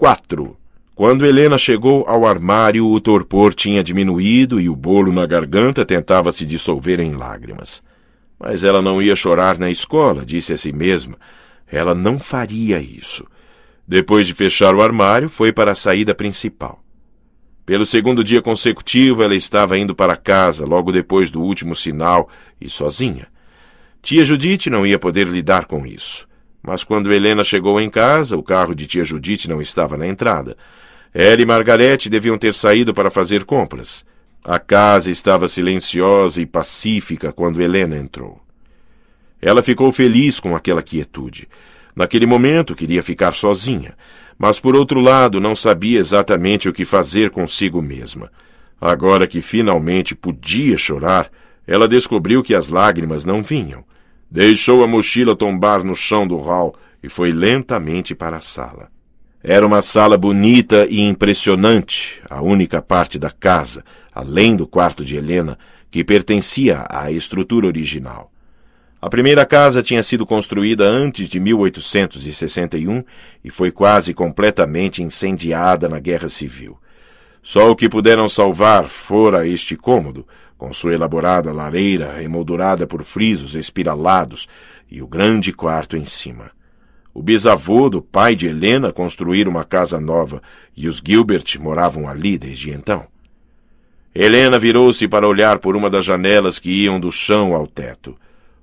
4. Quando Helena chegou ao armário, o torpor tinha diminuído e o bolo na garganta tentava se dissolver em lágrimas. Mas ela não ia chorar na escola, disse a si mesma. Ela não faria isso. Depois de fechar o armário, foi para a saída principal. Pelo segundo dia consecutivo, ela estava indo para casa, logo depois do último sinal, e sozinha. Tia Judite não ia poder lidar com isso. Mas quando Helena chegou em casa, o carro de tia Judite não estava na entrada. Ela e Margarete deviam ter saído para fazer compras. A casa estava silenciosa e pacífica quando Helena entrou. Ela ficou feliz com aquela quietude. Naquele momento queria ficar sozinha, mas por outro lado não sabia exatamente o que fazer consigo mesma. Agora que finalmente podia chorar, ela descobriu que as lágrimas não vinham. Deixou a mochila tombar no chão do hall e foi lentamente para a sala. Era uma sala bonita e impressionante, a única parte da casa, além do quarto de Helena, que pertencia à estrutura original. A primeira casa tinha sido construída antes de 1861 e foi quase completamente incendiada na Guerra Civil. Só o que puderam salvar fora este cômodo, com sua elaborada lareira emoldurada por frisos espiralados e o grande quarto em cima. O bisavô do pai de Helena construíra uma casa nova e os Gilbert moravam ali desde então. Helena virou-se para olhar por uma das janelas que iam do chão ao teto.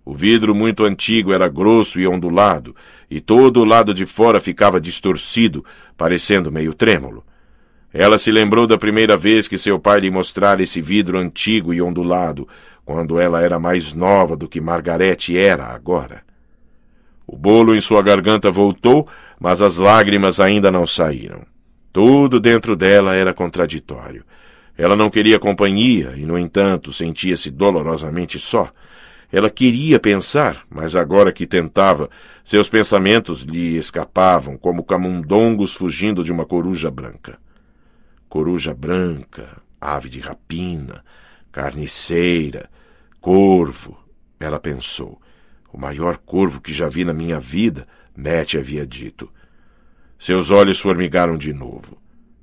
O vidro muito antigo era grosso e ondulado, e todo o lado de fora ficava distorcido, parecendo meio trêmulo. Ela se lembrou da primeira vez que seu pai lhe mostrara esse vidro antigo e ondulado, quando ela era mais nova do que Margarete era agora. O bolo em sua garganta voltou, mas as lágrimas ainda não saíram. Tudo dentro dela era contraditório. Ela não queria companhia e, no entanto, sentia-se dolorosamente só. Ela queria pensar, mas agora que tentava, seus pensamentos lhe escapavam como camundongos fugindo de uma coruja branca coruja branca, ave de rapina, carniceira, corvo. Ela pensou. O maior corvo que já vi na minha vida, Matt havia dito. Seus olhos formigaram de novo.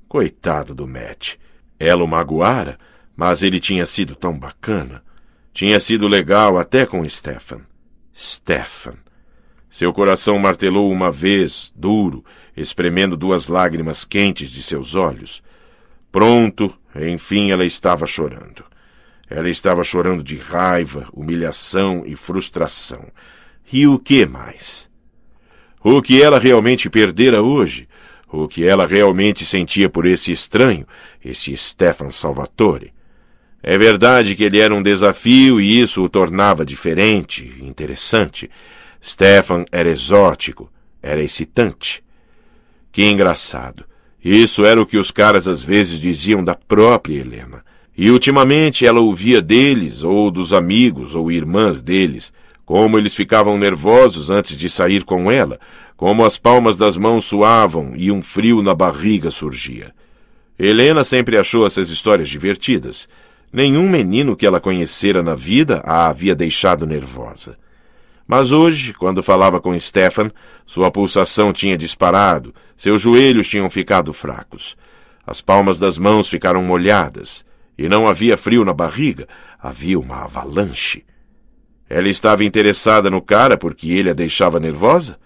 Coitado do Matt. Ela o magoara, mas ele tinha sido tão bacana. Tinha sido legal até com Stefan. Stefan. Seu coração martelou uma vez, duro, espremendo duas lágrimas quentes de seus olhos. Pronto, enfim ela estava chorando. Ela estava chorando de raiva, humilhação e frustração. E o que mais? O que ela realmente perdera hoje? O que ela realmente sentia por esse estranho, esse Stefan Salvatore? É verdade que ele era um desafio e isso o tornava diferente, interessante. Stefan era exótico, era excitante. Que engraçado. Isso era o que os caras às vezes diziam da própria Helena. E ultimamente ela ouvia deles, ou dos amigos, ou irmãs deles, como eles ficavam nervosos antes de sair com ela, como as palmas das mãos suavam e um frio na barriga surgia. Helena sempre achou essas histórias divertidas. Nenhum menino que ela conhecera na vida a havia deixado nervosa. Mas hoje, quando falava com Stefan, sua pulsação tinha disparado, seus joelhos tinham ficado fracos. As palmas das mãos ficaram molhadas, e não havia frio na barriga, havia uma avalanche. Ela estava interessada no cara porque ele a deixava nervosa?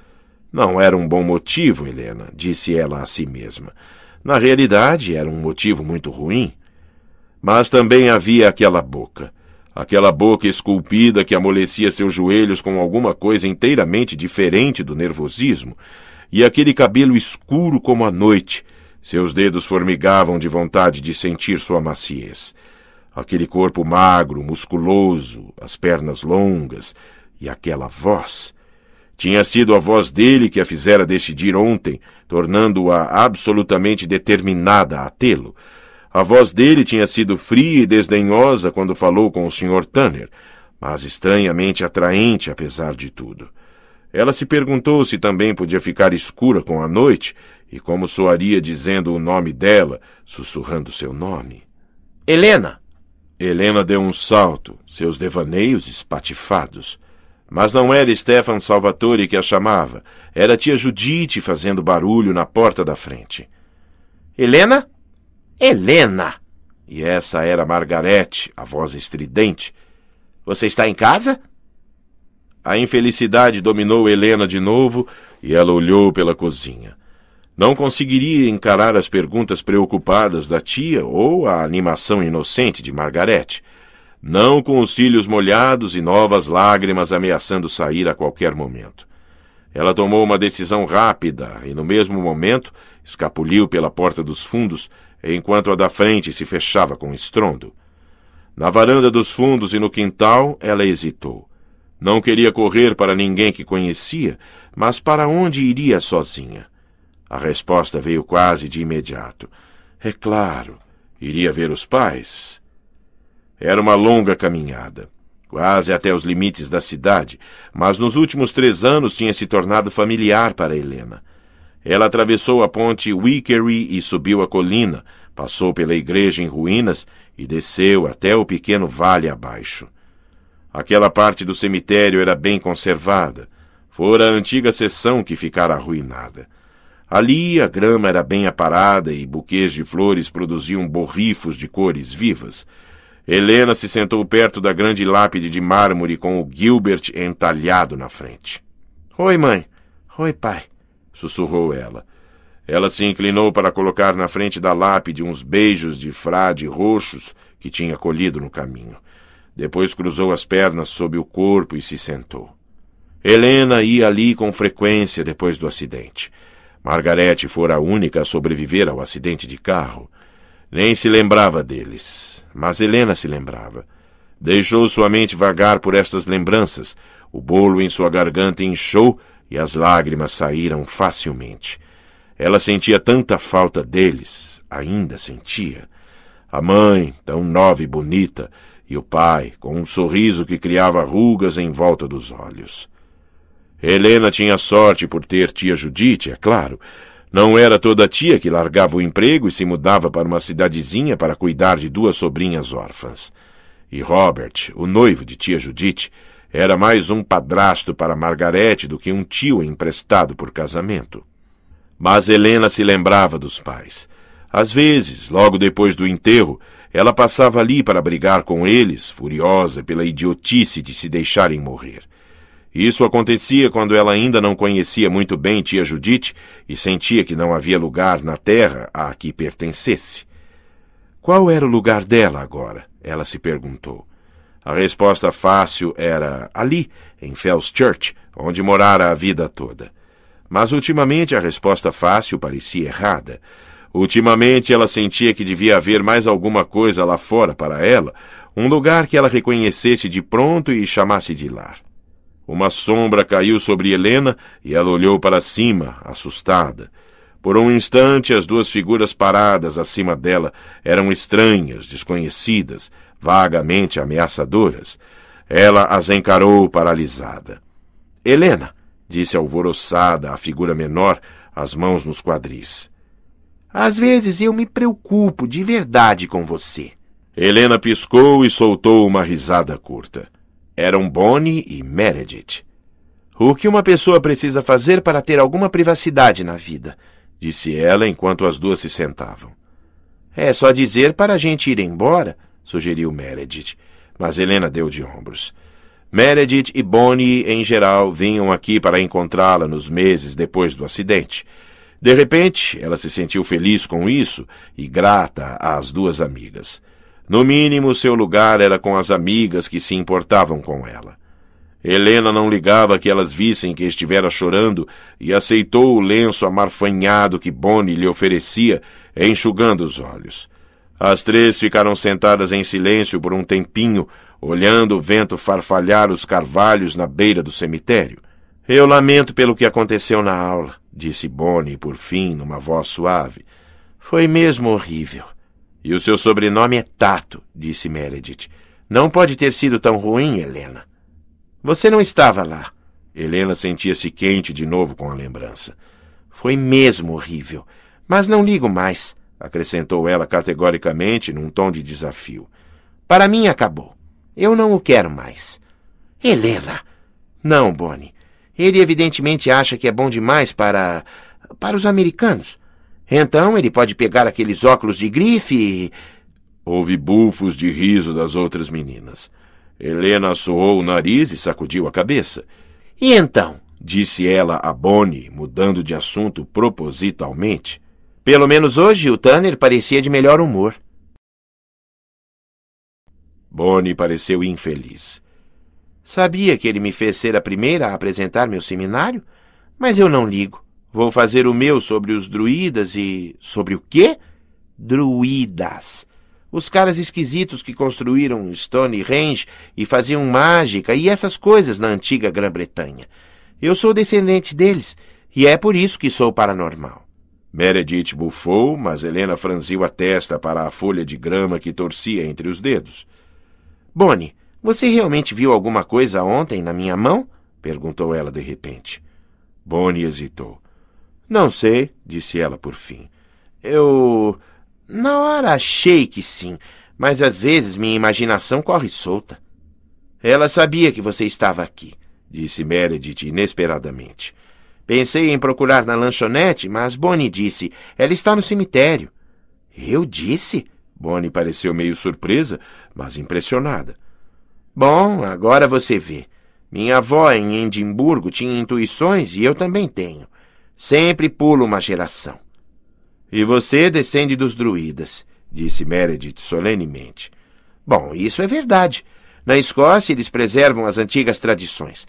Não era um bom motivo, Helena, disse ela a si mesma. Na realidade, era um motivo muito ruim. Mas também havia aquela boca aquela boca esculpida que amolecia seus joelhos com alguma coisa inteiramente diferente do nervosismo, e aquele cabelo escuro como a noite. Seus dedos formigavam de vontade de sentir sua maciez. Aquele corpo magro, musculoso, as pernas longas e aquela voz. Tinha sido a voz dele que a fizera decidir ontem, tornando-a absolutamente determinada a tê-lo. A voz dele tinha sido fria e desdenhosa quando falou com o Sr. Tanner, mas estranhamente atraente apesar de tudo. Ela se perguntou se também podia ficar escura com a noite e como soaria dizendo o nome dela, sussurrando seu nome. Helena! Helena deu um salto, seus devaneios espatifados. Mas não era Stefan Salvatore que a chamava, era tia Judite fazendo barulho na porta da frente. Helena? Helena! E essa era Margarete, a voz estridente. Você está em casa? A infelicidade dominou Helena de novo e ela olhou pela cozinha. Não conseguiria encarar as perguntas preocupadas da tia ou a animação inocente de Margarete. Não com os cílios molhados e novas lágrimas ameaçando sair a qualquer momento. Ela tomou uma decisão rápida e, no mesmo momento, escapuliu pela porta dos fundos, enquanto a da frente se fechava com estrondo. Na varanda dos fundos e no quintal, ela hesitou. Não queria correr para ninguém que conhecia, mas para onde iria sozinha? A resposta veio quase de imediato. É claro, iria ver os pais. Era uma longa caminhada quase até os limites da cidade, mas nos últimos três anos tinha se tornado familiar para Helena. Ela atravessou a ponte Wickery e subiu a colina, passou pela igreja em ruínas e desceu até o pequeno vale abaixo. Aquela parte do cemitério era bem conservada. Fora a antiga seção que ficara arruinada. Ali a grama era bem aparada e buquês de flores produziam borrifos de cores vivas. Helena se sentou perto da grande lápide de mármore com o Gilbert entalhado na frente. Oi, mãe. Oi, pai, sussurrou ela. Ela se inclinou para colocar na frente da lápide uns beijos de frade roxos que tinha colhido no caminho. Depois cruzou as pernas sob o corpo e se sentou. Helena ia ali com frequência depois do acidente. Margarete fora a única a sobreviver ao acidente de carro. Nem se lembrava deles, mas Helena se lembrava. Deixou sua mente vagar por estas lembranças. O bolo em sua garganta inchou e as lágrimas saíram facilmente. Ela sentia tanta falta deles, ainda sentia. A mãe, tão nova e bonita, e o pai, com um sorriso que criava rugas em volta dos olhos. Helena tinha sorte por ter tia Judite, é claro, não era toda tia que largava o emprego e se mudava para uma cidadezinha para cuidar de duas sobrinhas órfãs. E Robert, o noivo de tia Judite, era mais um padrasto para Margarete do que um tio emprestado por casamento. Mas Helena se lembrava dos pais. Às vezes, logo depois do enterro, ela passava ali para brigar com eles, furiosa pela idiotice de se deixarem morrer. Isso acontecia quando ela ainda não conhecia muito bem tia Judite e sentia que não havia lugar na terra a que pertencesse. Qual era o lugar dela agora? Ela se perguntou. A resposta fácil era ali, em Fells Church, onde morara a vida toda. Mas ultimamente a resposta fácil parecia errada. Ultimamente ela sentia que devia haver mais alguma coisa lá fora para ela, um lugar que ela reconhecesse de pronto e chamasse de lar. Uma sombra caiu sobre Helena e ela olhou para cima, assustada. Por um instante, as duas figuras paradas acima dela eram estranhas, desconhecidas, vagamente ameaçadoras. Ela as encarou paralisada. Helena, disse alvoroçada a figura menor, as mãos nos quadris. Às vezes eu me preocupo de verdade com você. Helena piscou e soltou uma risada curta eram Bonnie e Meredith. O que uma pessoa precisa fazer para ter alguma privacidade na vida? disse ela enquanto as duas se sentavam. É só dizer para a gente ir embora, sugeriu Meredith, mas Helena deu de ombros. Meredith e Bonnie, em geral, vinham aqui para encontrá-la nos meses depois do acidente. De repente, ela se sentiu feliz com isso e grata às duas amigas. No mínimo, seu lugar era com as amigas que se importavam com ela. Helena não ligava que elas vissem que estivera chorando e aceitou o lenço amarfanhado que Bonnie lhe oferecia, enxugando os olhos. As três ficaram sentadas em silêncio por um tempinho, olhando o vento farfalhar os carvalhos na beira do cemitério. Eu lamento pelo que aconteceu na aula, disse Bonnie por fim, numa voz suave. Foi mesmo horrível. E o seu sobrenome é Tato, disse Meredith. Não pode ter sido tão ruim, Helena. Você não estava lá. Helena sentia-se quente de novo com a lembrança. Foi mesmo horrível. Mas não ligo mais, acrescentou ela categoricamente num tom de desafio. Para mim acabou. Eu não o quero mais. Helena! Não, Bonnie. Ele evidentemente acha que é bom demais para. para os americanos. Então ele pode pegar aqueles óculos de grife e. Houve bufos de riso das outras meninas. Helena soou o nariz e sacudiu a cabeça. E então? disse ela a Bonnie, mudando de assunto propositalmente. Pelo menos hoje o Tanner parecia de melhor humor. Bonnie pareceu infeliz. Sabia que ele me fez ser a primeira a apresentar meu seminário, mas eu não ligo. Vou fazer o meu sobre os druidas e. Sobre o quê? Druidas. Os caras esquisitos que construíram Stonehenge e faziam mágica e essas coisas na antiga Grã-Bretanha. Eu sou descendente deles e é por isso que sou paranormal. Meredith bufou, mas Helena franziu a testa para a folha de grama que torcia entre os dedos. Bonnie, você realmente viu alguma coisa ontem na minha mão? perguntou ela de repente. Bonnie hesitou. Não sei, disse ela por fim. Eu. Na hora achei que sim, mas às vezes minha imaginação corre solta. Ela sabia que você estava aqui, disse Meredith inesperadamente. Pensei em procurar na lanchonete, mas Bonnie disse: ela está no cemitério. Eu disse? Bonnie pareceu meio surpresa, mas impressionada. Bom, agora você vê. Minha avó em Edimburgo tinha intuições e eu também tenho. Sempre pulo uma geração. E você descende dos druidas, disse Meredith solenemente. Bom, isso é verdade. Na Escócia eles preservam as antigas tradições.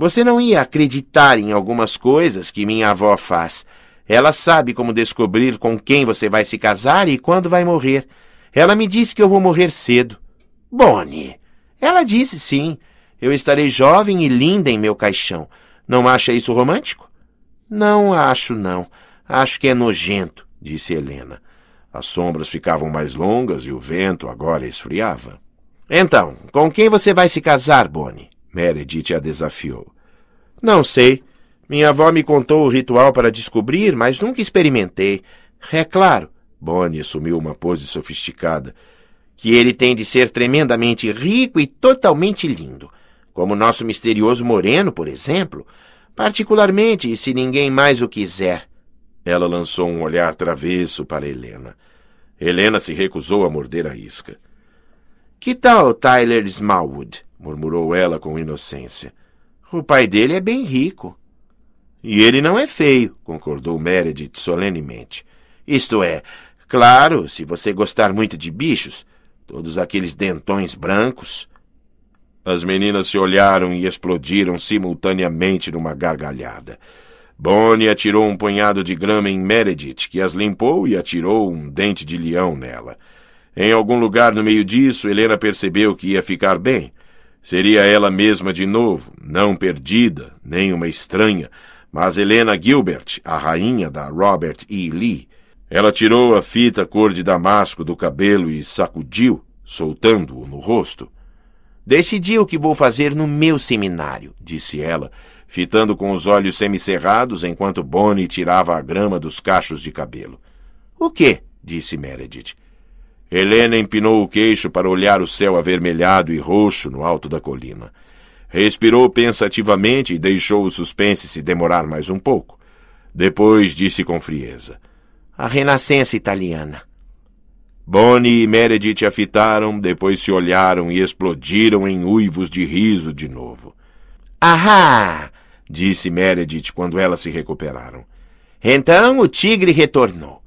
Você não ia acreditar em algumas coisas que minha avó faz. Ela sabe como descobrir com quem você vai se casar e quando vai morrer. Ela me disse que eu vou morrer cedo. Bonnie, ela disse sim. Eu estarei jovem e linda em meu caixão. Não acha isso romântico? Não acho, não. Acho que é nojento, disse Helena. As sombras ficavam mais longas e o vento agora esfriava. Então, com quem você vai se casar, Bonnie? Meredith a desafiou. Não sei. Minha avó me contou o ritual para descobrir, mas nunca experimentei. É claro, Bonnie assumiu uma pose sofisticada, que ele tem de ser tremendamente rico e totalmente lindo, como nosso misterioso moreno, por exemplo, particularmente se ninguém mais o quiser. Ela lançou um olhar travesso para Helena. Helena se recusou a morder a isca. Que tal Tyler Smallwood? Murmurou ela com inocência. O pai dele é bem rico. E ele não é feio, concordou Meredith solenemente. Isto é, claro, se você gostar muito de bichos, todos aqueles dentões brancos. As meninas se olharam e explodiram simultaneamente numa gargalhada. Bonnie atirou um punhado de grama em Meredith, que as limpou e atirou um dente de leão nela. Em algum lugar no meio disso, Helena percebeu que ia ficar bem. Seria ela mesma de novo, não perdida, nem uma estranha, mas Helena Gilbert, a rainha da Robert E. Lee. Ela tirou a fita cor de damasco do cabelo e sacudiu, soltando-o no rosto. Decidi o que vou fazer no meu seminário, disse ela, fitando com os olhos semicerrados enquanto Bonnie tirava a grama dos cachos de cabelo. O quê? disse Meredith. Helena empinou o queixo para olhar o céu avermelhado e roxo no alto da colina. Respirou pensativamente e deixou o suspense se demorar mais um pouco. Depois disse com frieza: A renascença italiana. Bonnie e Meredith a fitaram, depois se olharam e explodiram em uivos de riso de novo. Ahá! disse Meredith quando elas se recuperaram. Então o tigre retornou.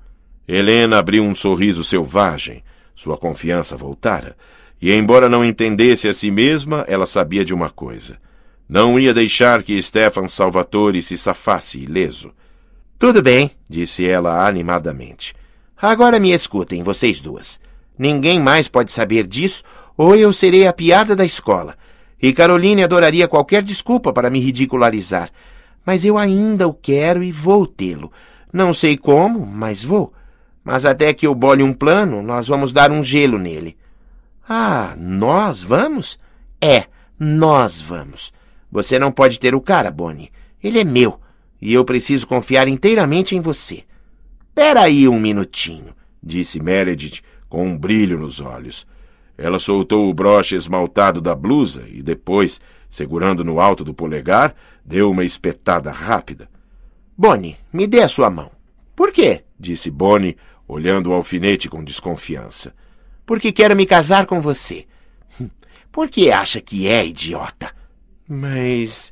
Helena abriu um sorriso selvagem. Sua confiança voltara, e embora não entendesse a si mesma, ela sabia de uma coisa. Não ia deixar que Stefan Salvatore se safasse ileso. Tudo bem, disse ela animadamente. Agora me escutem, vocês duas. Ninguém mais pode saber disso, ou eu serei a piada da escola. E Caroline adoraria qualquer desculpa para me ridicularizar. Mas eu ainda o quero e vou tê-lo. Não sei como, mas vou. Mas até que eu bole um plano, nós vamos dar um gelo nele. Ah, nós vamos? É, nós vamos. Você não pode ter o cara, Bonnie. Ele é meu. E eu preciso confiar inteiramente em você. Pera aí um minutinho, disse Meredith com um brilho nos olhos. Ela soltou o broche esmaltado da blusa e depois, segurando no alto do polegar, deu uma espetada rápida. Bonnie, me dê a sua mão. Por quê? disse Bonnie, olhando o alfinete com desconfiança. Porque quero me casar com você. Por que acha que é idiota? Mas.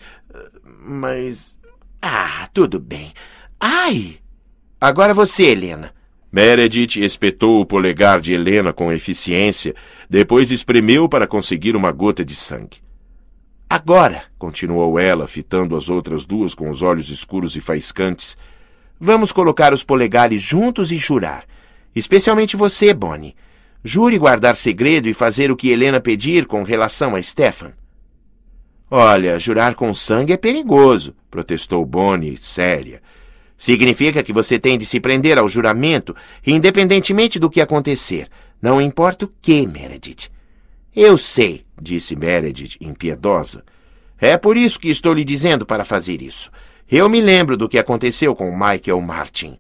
Mas. Ah, tudo bem. Ai! Agora você, Helena. Meredith espetou o polegar de Helena com eficiência, depois espremeu para conseguir uma gota de sangue. Agora, continuou ela, fitando as outras duas com os olhos escuros e faiscantes, vamos colocar os polegares juntos e jurar. Especialmente você, Bonnie. Jure guardar segredo e fazer o que Helena pedir com relação a Stefan. Olha, jurar com sangue é perigoso, protestou Bonnie, séria. Significa que você tem de se prender ao juramento, independentemente do que acontecer. Não importa o que, Meredith. Eu sei, disse Meredith, impiedosa. É por isso que estou lhe dizendo para fazer isso. Eu me lembro do que aconteceu com Michael Martin.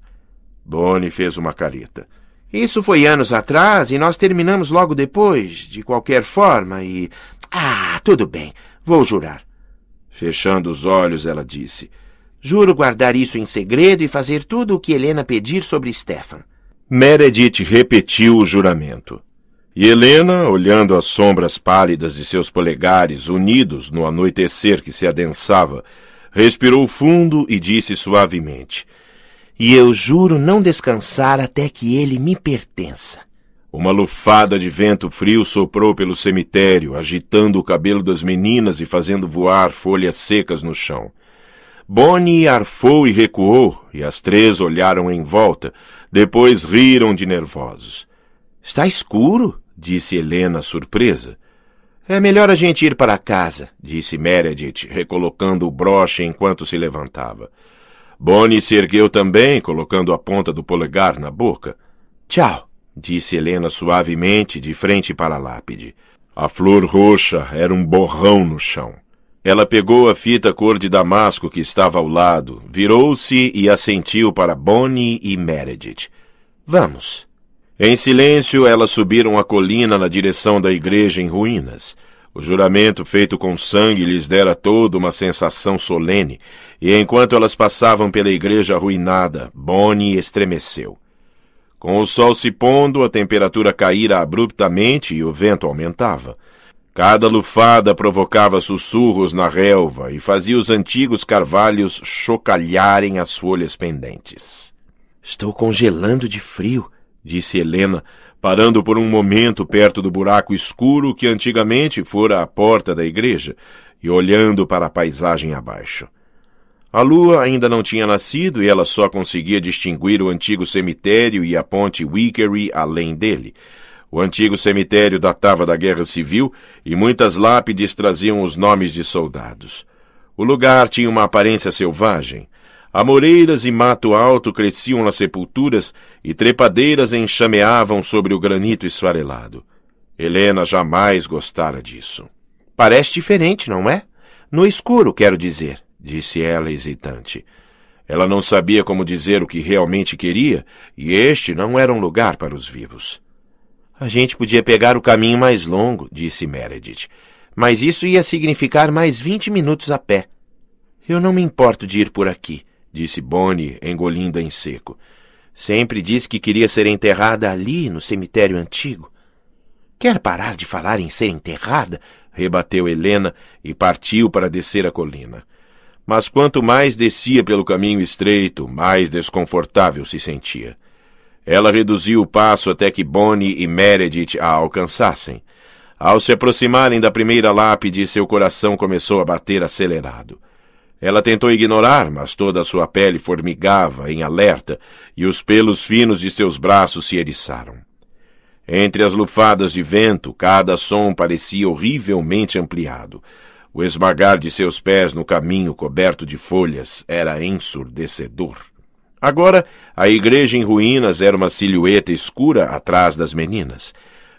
Bonnie fez uma careta. Isso foi anos atrás e nós terminamos logo depois, de qualquer forma, e. Ah, tudo bem, vou jurar. Fechando os olhos, ela disse: Juro guardar isso em segredo e fazer tudo o que Helena pedir sobre Stefan. Meredith repetiu o juramento. E Helena, olhando as sombras pálidas de seus polegares unidos no anoitecer que se adensava, respirou fundo e disse suavemente: E eu juro não descansar até que ele me pertença. Uma lufada de vento frio soprou pelo cemitério, agitando o cabelo das meninas e fazendo voar folhas secas no chão. Bonnie arfou e recuou, e as três olharam em volta, depois riram de nervosos. Está escuro, disse Helena, surpresa. É melhor a gente ir para casa, disse Meredith, recolocando o broche enquanto se levantava. Bonnie se ergueu também, colocando a ponta do polegar na boca. Tchau, disse Helena suavemente, de frente para a lápide. A flor roxa era um borrão no chão. Ela pegou a fita cor de damasco que estava ao lado, virou-se e assentiu para Bonnie e Meredith. Vamos. Em silêncio, elas subiram a colina na direção da igreja em ruínas. O juramento feito com sangue lhes dera toda uma sensação solene, e enquanto elas passavam pela igreja arruinada, Bonnie estremeceu. Com o sol se pondo, a temperatura caíra abruptamente e o vento aumentava. Cada lufada provocava sussurros na relva e fazia os antigos carvalhos chocalharem as folhas pendentes. Estou congelando de frio, disse Helena, parando por um momento perto do buraco escuro que antigamente fora a porta da igreja e olhando para a paisagem abaixo. A lua ainda não tinha nascido e ela só conseguia distinguir o antigo cemitério e a ponte Wickery além dele, o antigo cemitério datava da Guerra Civil e muitas lápides traziam os nomes de soldados. O lugar tinha uma aparência selvagem. Amoreiras e mato alto cresciam nas sepulturas e trepadeiras enxameavam sobre o granito esfarelado. Helena jamais gostara disso. Parece diferente, não é? No escuro, quero dizer, disse ela hesitante. Ela não sabia como dizer o que realmente queria, e este não era um lugar para os vivos. A gente podia pegar o caminho mais longo, disse Meredith, mas isso ia significar mais vinte minutos a pé. Eu não me importo de ir por aqui, disse Bonnie, engolindo em seco. Sempre disse que queria ser enterrada ali, no cemitério antigo. Quer parar de falar em ser enterrada? rebateu Helena e partiu para descer a colina. Mas quanto mais descia pelo caminho estreito, mais desconfortável se sentia. Ela reduziu o passo até que Bonnie e Meredith a alcançassem. Ao se aproximarem da primeira lápide, seu coração começou a bater acelerado. Ela tentou ignorar, mas toda a sua pele formigava em alerta e os pelos finos de seus braços se eriçaram. Entre as lufadas de vento, cada som parecia horrivelmente ampliado. O esmagar de seus pés no caminho coberto de folhas era ensurdecedor. Agora, a igreja em ruínas era uma silhueta escura atrás das meninas.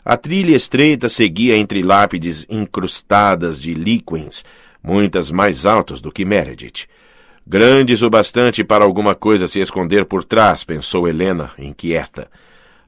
A trilha estreita seguia entre lápides incrustadas de líquens, muitas mais altas do que Meredith. Grandes o bastante para alguma coisa se esconder por trás, pensou Helena, inquieta.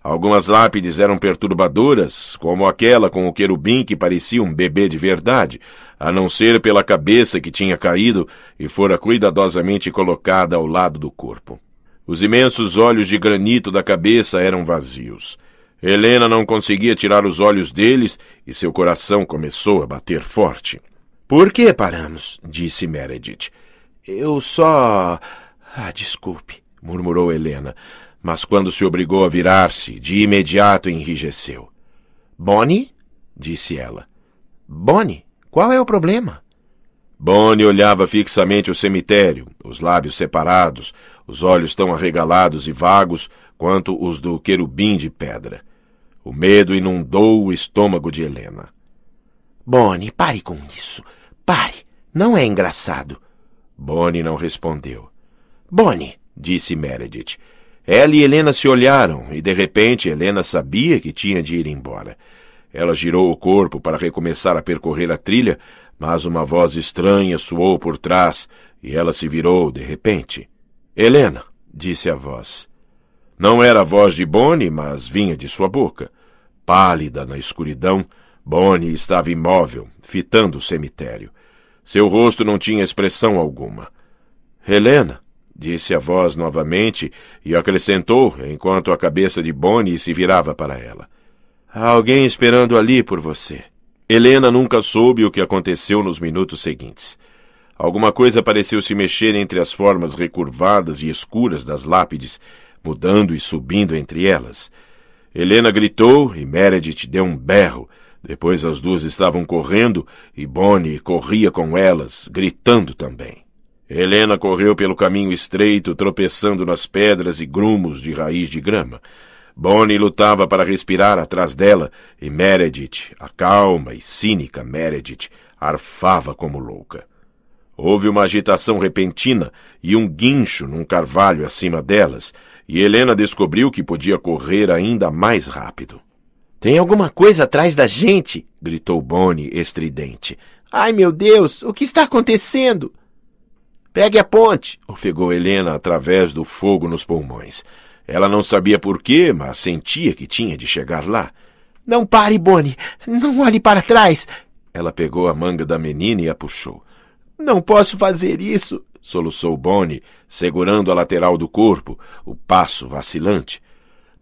Algumas lápides eram perturbadoras, como aquela com o querubim que parecia um bebê de verdade, a não ser pela cabeça que tinha caído e fora cuidadosamente colocada ao lado do corpo. Os imensos olhos de granito da cabeça eram vazios. Helena não conseguia tirar os olhos deles e seu coração começou a bater forte. Por que paramos? disse Meredith. Eu só. Ah, desculpe, murmurou Helena, mas quando se obrigou a virar-se, de imediato enrijeceu. Bonnie? disse ela. Bonnie, qual é o problema? Bonnie olhava fixamente o cemitério, os lábios separados, os olhos tão arregalados e vagos quanto os do querubim de pedra. O medo inundou o estômago de Helena. Bonnie, pare com isso. Pare. Não é engraçado. Bonnie não respondeu. Bonnie, disse Meredith. Ela e Helena se olharam e, de repente, Helena sabia que tinha de ir embora. Ela girou o corpo para recomeçar a percorrer a trilha, mas uma voz estranha soou por trás e ela se virou de repente. Helena, disse a voz. Não era a voz de Bonnie, mas vinha de sua boca. Pálida na escuridão, Bonnie estava imóvel, fitando o cemitério. Seu rosto não tinha expressão alguma. Helena, disse a voz novamente e acrescentou enquanto a cabeça de Bonnie se virava para ela. Há alguém esperando ali por você. Helena nunca soube o que aconteceu nos minutos seguintes. Alguma coisa pareceu se mexer entre as formas recurvadas e escuras das lápides, mudando e subindo entre elas. Helena gritou e Meredith deu um berro. Depois as duas estavam correndo e Bonnie corria com elas, gritando também. Helena correu pelo caminho estreito, tropeçando nas pedras e grumos de raiz de grama. Bonnie lutava para respirar atrás dela e Meredith, a calma e cínica Meredith, arfava como louca. Houve uma agitação repentina e um guincho num carvalho acima delas, e Helena descobriu que podia correr ainda mais rápido. Tem alguma coisa atrás da gente! gritou Bonnie, estridente. Ai, meu Deus, o que está acontecendo? Pegue a ponte! ofegou Helena através do fogo nos pulmões. Ela não sabia por quê, mas sentia que tinha de chegar lá. Não pare, Bonnie! Não olhe para trás! Ela pegou a manga da menina e a puxou. Não posso fazer isso, soluçou Bonnie, segurando a lateral do corpo, o passo vacilante.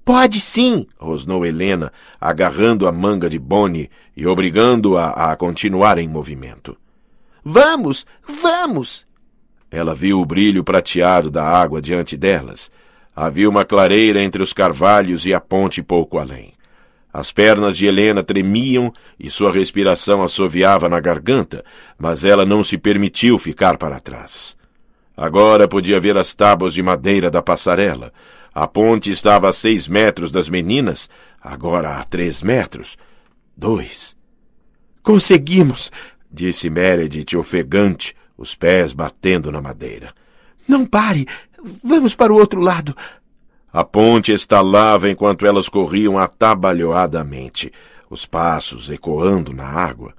Pode sim, rosnou Helena, agarrando a manga de Bonnie e obrigando-a a continuar em movimento. Vamos, vamos! Ela viu o brilho prateado da água diante delas. Havia uma clareira entre os carvalhos e a ponte pouco além. As pernas de Helena tremiam e sua respiração assoviava na garganta, mas ela não se permitiu ficar para trás. Agora podia ver as tábuas de madeira da passarela. A ponte estava a seis metros das meninas, agora a três metros. Dois. Conseguimos, disse Meredith ofegante, os pés batendo na madeira. Não pare! Vamos para o outro lado. A ponte estalava enquanto elas corriam atabalhoadamente, os passos ecoando na água.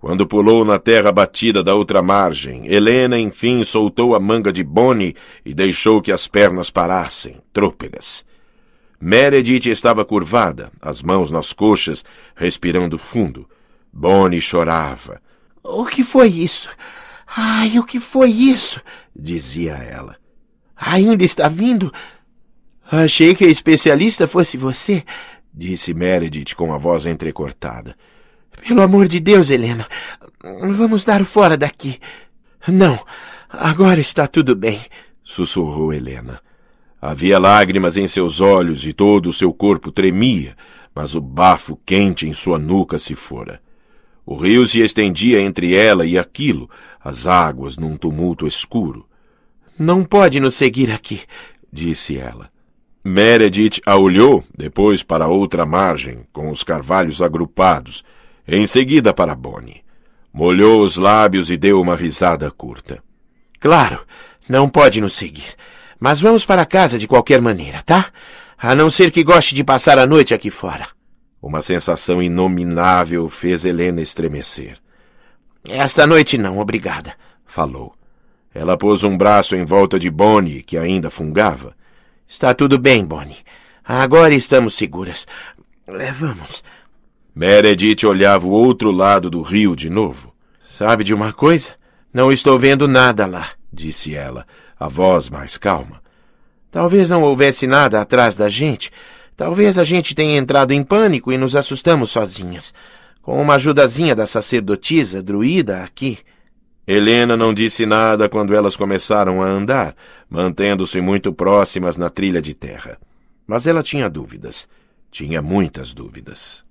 Quando pulou na terra batida da outra margem, Helena enfim soltou a manga de Bonnie e deixou que as pernas parassem, trôpegas. Meredith estava curvada, as mãos nas coxas, respirando fundo. Bonnie chorava. O que foi isso? Ai, o que foi isso? dizia ela. Ainda está vindo? Achei que a especialista fosse você, disse Meredith com a voz entrecortada. Pelo amor de Deus, Helena, vamos dar fora daqui. Não, agora está tudo bem, sussurrou Helena. Havia lágrimas em seus olhos e todo o seu corpo tremia, mas o bafo quente em sua nuca se fora. O rio se estendia entre ela e aquilo, as águas num tumulto escuro. Não pode nos seguir aqui, disse ela. Meredith a olhou, depois para outra margem, com os carvalhos agrupados, em seguida para Bonnie. Molhou os lábios e deu uma risada curta. Claro, não pode nos seguir. Mas vamos para casa de qualquer maneira, tá? A não ser que goste de passar a noite aqui fora. Uma sensação inominável fez Helena estremecer. Esta noite não, obrigada, falou. Ela pôs um braço em volta de Bonnie, que ainda fungava. Está tudo bem, Bonnie. Agora estamos seguras. Vamos. Meredith olhava o outro lado do rio de novo. Sabe de uma coisa? Não estou vendo nada lá, disse ela, a voz mais calma. Talvez não houvesse nada atrás da gente. Talvez a gente tenha entrado em pânico e nos assustamos sozinhas. Com uma ajudazinha da sacerdotisa druida aqui. Helena não disse nada quando elas começaram a andar, mantendo-se muito próximas na trilha de terra. Mas ela tinha dúvidas. Tinha muitas dúvidas.